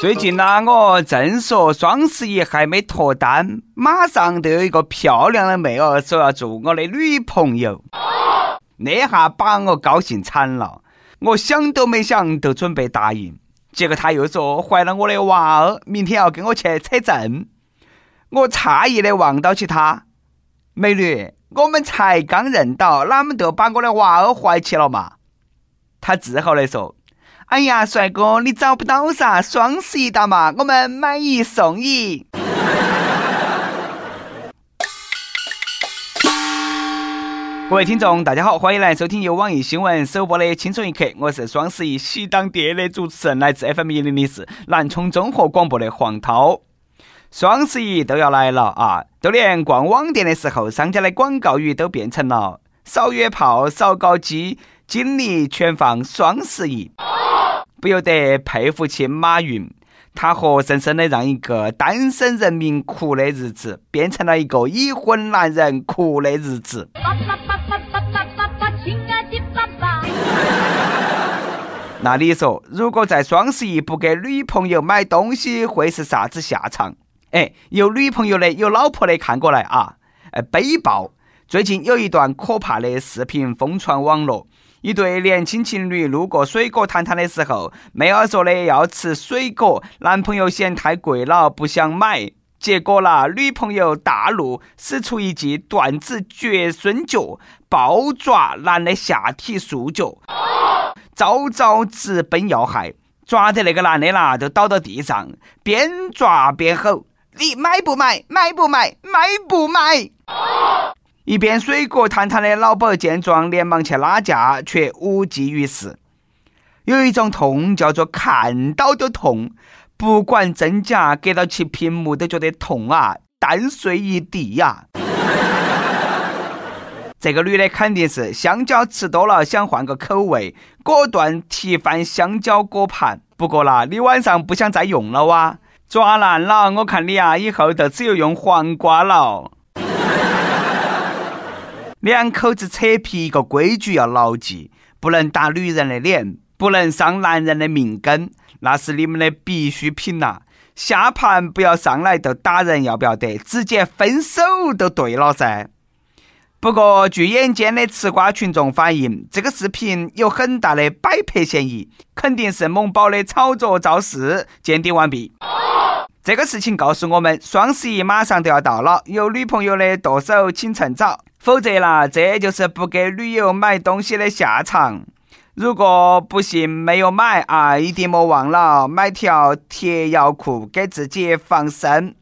最近呢，我正说双十一还没脱单，马上就有一个漂亮的妹儿说要做我的女朋友，那下把我高兴惨了。我想都没想就准备答应，结果她又说怀了我的娃儿，明天要跟我去扯证。我诧异的望到起她，美女，我们才刚认到，哪们就把我的娃儿怀起了嘛？她自豪的说。哎呀，帅哥，你找不到噻！双十一到嘛，我们买一送一。各位听众，大家好，欢迎来收听由网易新闻首播的《轻松一刻》，我是双十一喜当爹的主持人，来自 FM 一零零四南充综合广播的黄涛。双十一都要来了啊，就连逛网店的时候，商家的广告语都变成了“少约炮，少搞基，精力全放双十一”。不由得佩服起马云，他活生生的让一个单身人民哭的日子，变成了一个已婚男人哭的日子。那你说，如果在双十一不给女朋友买东西，会是啥子下场？哎，有女朋友的，有老婆的，看过来啊！哎，背报，最近有一段可怕的视频疯传网络。一对年轻情侣路过水果摊摊的时候，妹儿说的要吃水果，男朋友嫌太贵了，不想买。结果啦，女朋友大怒，使出一记断子绝孙脚，暴抓男的下体束脚，招招直奔要害，抓得那个男的啦，就倒到地上，边抓边吼：“你买不买？买不买？买不买？”一边水果摊摊的老鸨见状，连忙去拉架，却无济于事。有一种痛叫做看到都痛，不管真假，隔到起屏幕都觉得痛啊，蛋碎一地呀！这个女的肯定是香蕉吃多了，想换个口味，果断提翻香蕉果盘。不过啦，你晚上不想再用了哇？抓烂了，我看你啊，以后就只有用黄瓜了。两口子扯皮，一个规矩要牢记：不能打女人的脸，不能伤男人的命根，那是你们的必需品呐。下盘不要上来就打人，要不要得？直接分手就对了噻。不过，据眼尖的吃瓜群众反映，这个视频有很大的摆拍嫌疑，肯定是某宝的炒作造势。鉴定完毕。这个事情告诉我们，双十一马上都要到了，有女朋友的剁手请趁早。否则啦，这就是不给女友买东西的下场。如果不幸没有买啊，一定莫忘了买条铁腰裤给自己防身。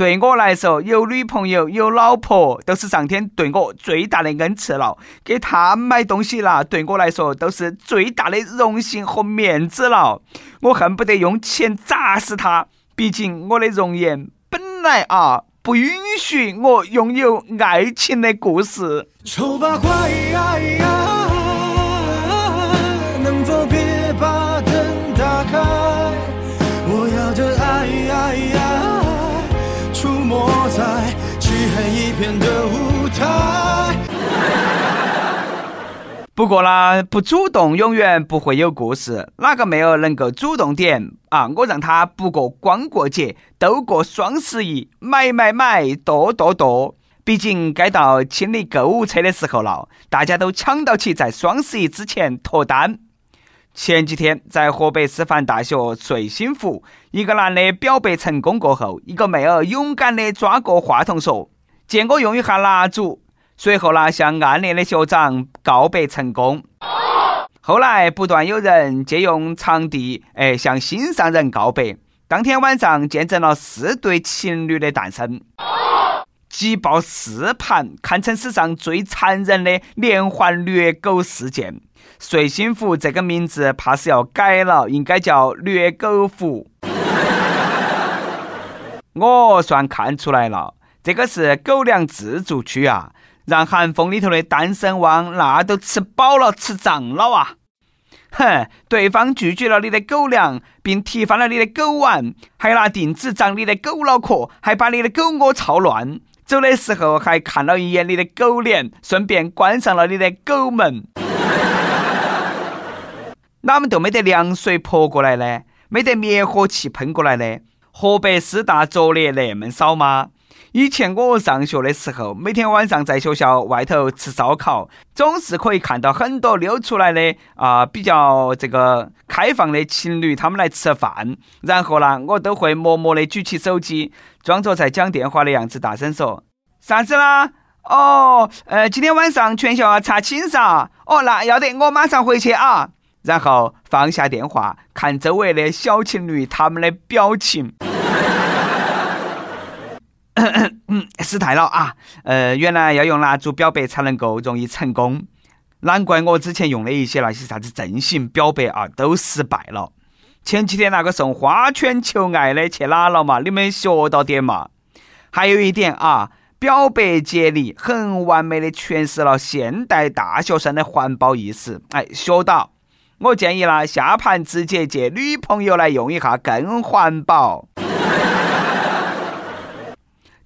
对我来说，有女朋友有老婆都是上天对我最大的恩赐了。给他买东西啦，对我来说都是最大的荣幸和面子了。我恨不得用钱砸死他。毕竟我的容颜本来啊。不允许我拥有爱情的故事。丑八怪，一片的舞台。不过啦，不主动永远不会有故事。哪个妹儿能够主动点啊？我让她不过光过节，都过双十一，买买买，剁剁剁。毕竟该到清理购物车的时候了，大家都抢到起在双十一之前脱单。前几天在河北师范大学睡心湖，一个男的表白成功过后，一个妹儿勇敢的抓过话筒说：“借我用一下蜡烛。”随后呢，向暗恋的学长告白成功。后来不断有人借用场地，哎，向心上人告白。当天晚上见证了四对情侣的诞生，挤爆四盘，堪称史上最残忍的连环虐狗事件。睡心湖这个名字怕是要改了，应该叫虐狗湖。我算看出来了，这个是狗粮自助区啊。让寒风里头的单身汪那都吃饱了吃胀了啊！哼，对方拒绝了你的狗粮，并踢翻了你的狗碗，还拿钉子长你的狗脑壳，还把你的狗窝操乱。走的时候还看了一眼你的狗脸，顺便关上了你的狗门。哪么都没得凉水泼过来呢？没得灭火器喷过来呢？河北师大作业那么少吗？以前我上学的时候，每天晚上在学校外头吃烧烤，总是可以看到很多溜出来的啊，比较这个开放的情侣，他们来吃饭。然后呢，我都会默默的举起手机，装作在讲电话的样子，大声说：“啥子啦？哦，呃，今天晚上全校要查寝噻。哦，那要得，我马上回去啊。”然后放下电话，看周围的小情侣他们的表情。嗯失态了啊！呃，原来要用蜡烛表白才能够容易成功，难怪我之前用的一些那些啥子阵型表白啊都失败了。前几天那个送花圈求爱的去哪了嘛？你们学到点嘛？还有一点啊，表白接力很完美的诠释了现代大学生的环保意识。哎，学到！我建议啦，下盘直接借女朋友来用一下，更环保。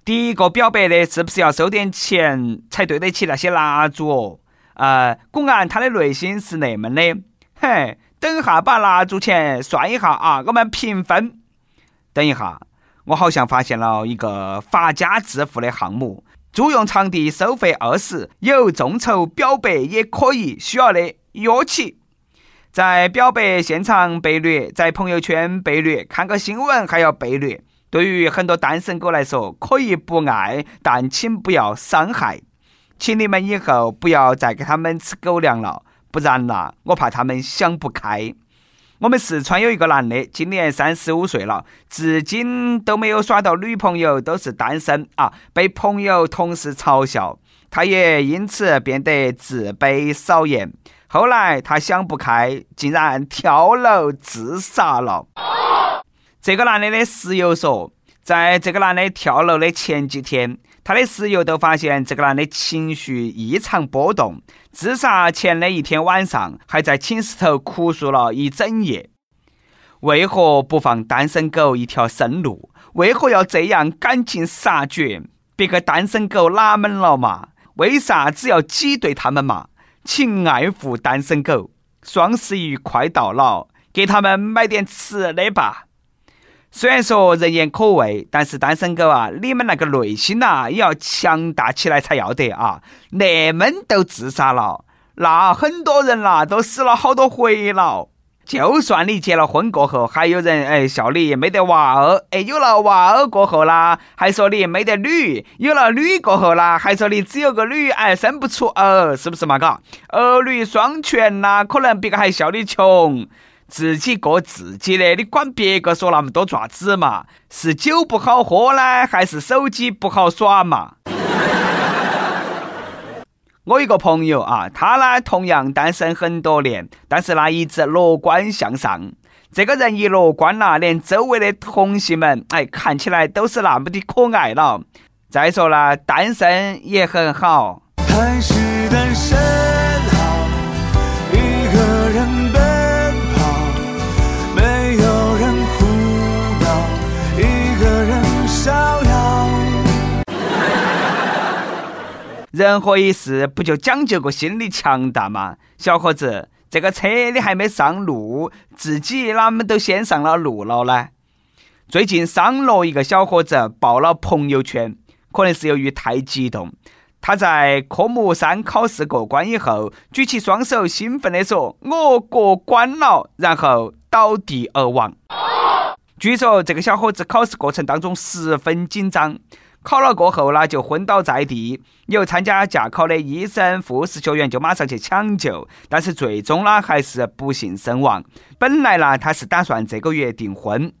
第一个表白的是不是要收点钱才对得起那些蜡烛哦？呃，果然他的内心是那么的。嘿，等下把蜡烛钱算一下啊，我们平分。等一下，我好像发现了一个发家致富的项目：租用场地收费二十，有众筹表白也可以，需要的约起。在表白现场被虐，在朋友圈被虐，看个新闻还要被虐。对于很多单身狗来说，可以不爱，但请不要伤害。请你们以后不要再给他们吃狗粮了，不然呐，我怕他们想不开。我们四川有一个男的，今年三十五岁了，至今都没有耍到女朋友，都是单身啊，被朋友、同事嘲笑，他也因此变得自卑少言。后来他想不开，竟然跳楼自杀了。这个男的的室友说，在这个男的跳楼的前几天，他的室友都发现这个男的情绪异常波动。自杀前的一天晚上，还在寝室头哭诉了一整夜。为何不放单身狗一条生路？为何要这样赶尽杀绝？别个单身狗哪门了嘛？为啥只要挤兑他们嘛？请爱护单身狗。双十一快到了，给他们买点吃的吧。虽然说人言可畏，但是单身狗啊，你们那个内心呐也要强大起来才要得啊！那们都自杀了，那很多人啦都死了好多回了。就算你结了婚过后，还有人哎笑你没得娃儿，哎有了娃儿过后啦，还说你没得女；有了女过后啦，还说你只有个女，哎生不出儿，是不是嘛？嘎，儿女双全啦，可能别个还笑你穷。自己过自己的，你管别个说那么多爪子嘛？是酒不好喝呢，还是手机不好耍嘛？我一个朋友啊，他呢同样单身很多年，但是呢一直乐观向上。这个人一乐观了，连周围的同性们哎看起来都是那么的可爱了。再说了，单身也很好。还是单身。人活一世，不就讲究个心理强大吗？小伙子，这个车你还没上路，自己哪么都先上了路了呢？最近商洛一个小伙子爆了朋友圈，可能是由于太激动，他在科目三考试过关以后，举起双手兴奋地说：“我过关了！”然后倒地而亡。据说这个小伙子考试过程当中十分紧张。考了过后呢，就昏倒在地。有参加驾考的医生、护士学员就马上去抢救，但是最终呢，还是不幸身亡。本来呢，他是打算这个月订婚。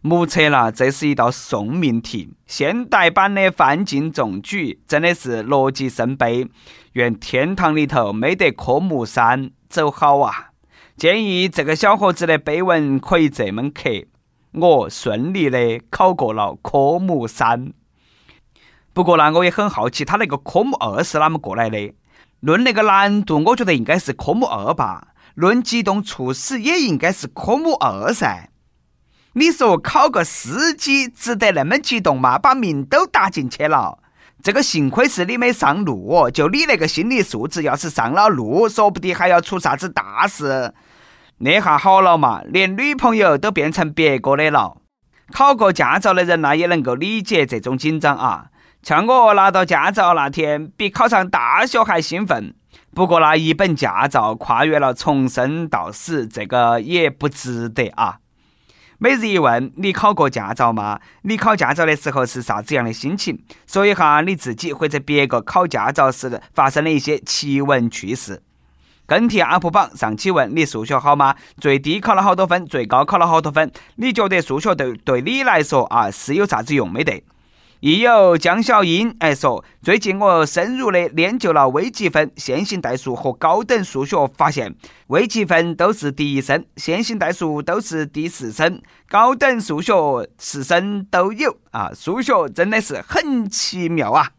目测呢，这是一道送命题，现代版的范进中举，真的是逻辑深悲。愿天堂里头没得科目三，走好啊！建议这个小伙子的碑文可以这么刻。我顺利的考过了科目三，不过呢，我也很好奇他那个科目二是哪么过来的？论那个难度，我觉得应该是科目二吧。论激动猝死，也应该是科目二噻。你说考个司机值得那么激动吗？把命都搭进去了，这个幸亏是你没上路，就你那个心理素质，要是上了路，说不定还要出啥子大事。那下好了嘛，连女朋友都变成别个的了。考过驾照的人呢，也能够理解这种紧张啊。像我拿到驾照那天，比考上大学还兴奋。不过那一本驾照跨越了从生到死，这个也不值得啊。每日一问：你考过驾照吗？你考驾照的时候是啥子样的心情？说一下你自己或者别个考驾照时发生的一些奇闻趣事。跟帖 UP 榜上期问：你数学好吗？最低考了好多分？最高考了好多分？你觉得数学对对你来说啊是有啥子用没得？亦有江小英哎说，最近我深入的研究了微积分、线性代数和高等数学，发现微积分都是第一声，线性代数都是第四声，高等数学四声都有啊！数学真的是很奇妙啊！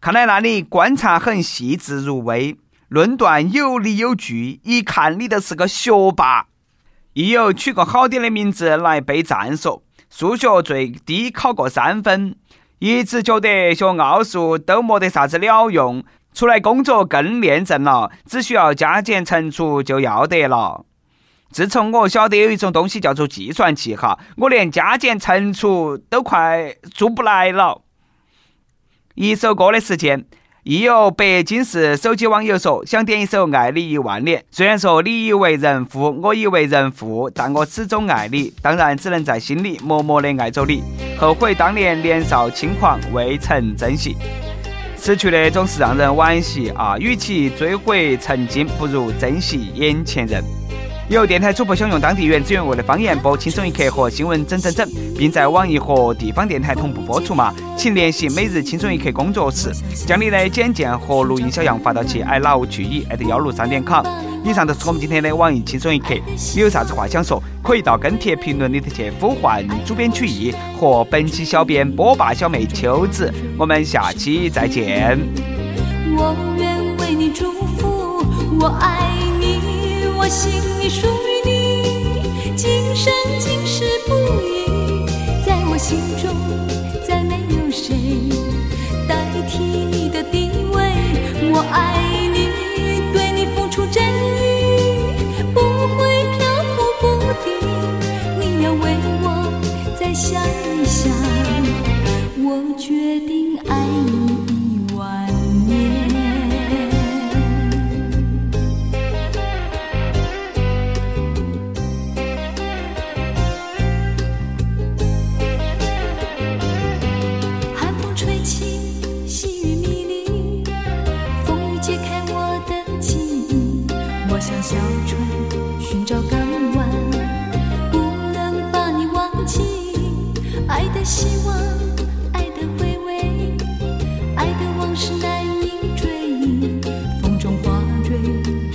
看来那里观察很细致入微。论断有理有据，一看你就是个学霸。亦有取个好点的名字来备战说，数学最低考过三分，一直觉得学奥数都没得啥子鸟用，出来工作更练正了，只需要加减乘除就要得了。自从我晓得有一种东西叫做计算器哈，我连加减乘除都快做不来了。一首歌的时间。亦有北京市手机网友说，想点一首《爱你一万年》。虽然说你以为人夫，我以为人父，但我始终爱你。当然，只能在心里默默的爱着你。后悔当年年少轻狂，未曾珍惜。失去的总是让人惋惜啊！与其追悔曾经，不如珍惜眼前人。有电台主播想用当地原汁原味的方言播《轻松一刻》和新闻整整整，并在网易和地方电台同步播出吗？请联系每日轻松一刻工作室，将你的简介和录音小样发到其 i love 曲艺 at 幺六三点 com。以上就是我们今天的网易轻松一刻，你有啥子话想说，可以到跟帖评论里头去呼唤主编曲艺和本期小编波霸小妹秋子。我们下期再见。我愿为你祝福，我爱你，我心。属于你，今生今世不移，在我心中再没有谁代替你的地位。我爱你，对你付出真意，不会漂浮不定。你要为我再想一想，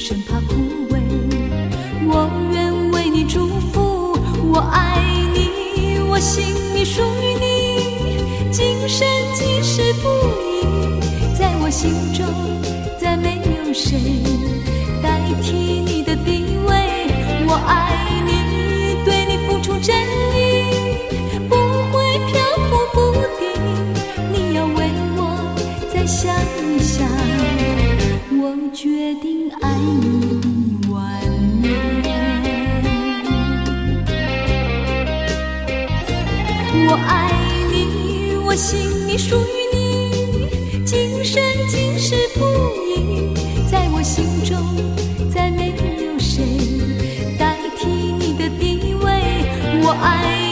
生怕枯萎。我愿为你祝福我爱你我心已属于你。今生今世不移在我心中再没有谁。代替你的地位我爱你对你付出真意不会漂浮不定你要为我再想一想。我决定爱你一万年。我爱你，我心里属于你，今生今世不移。在我心中，再没有谁代替你的地位。我爱。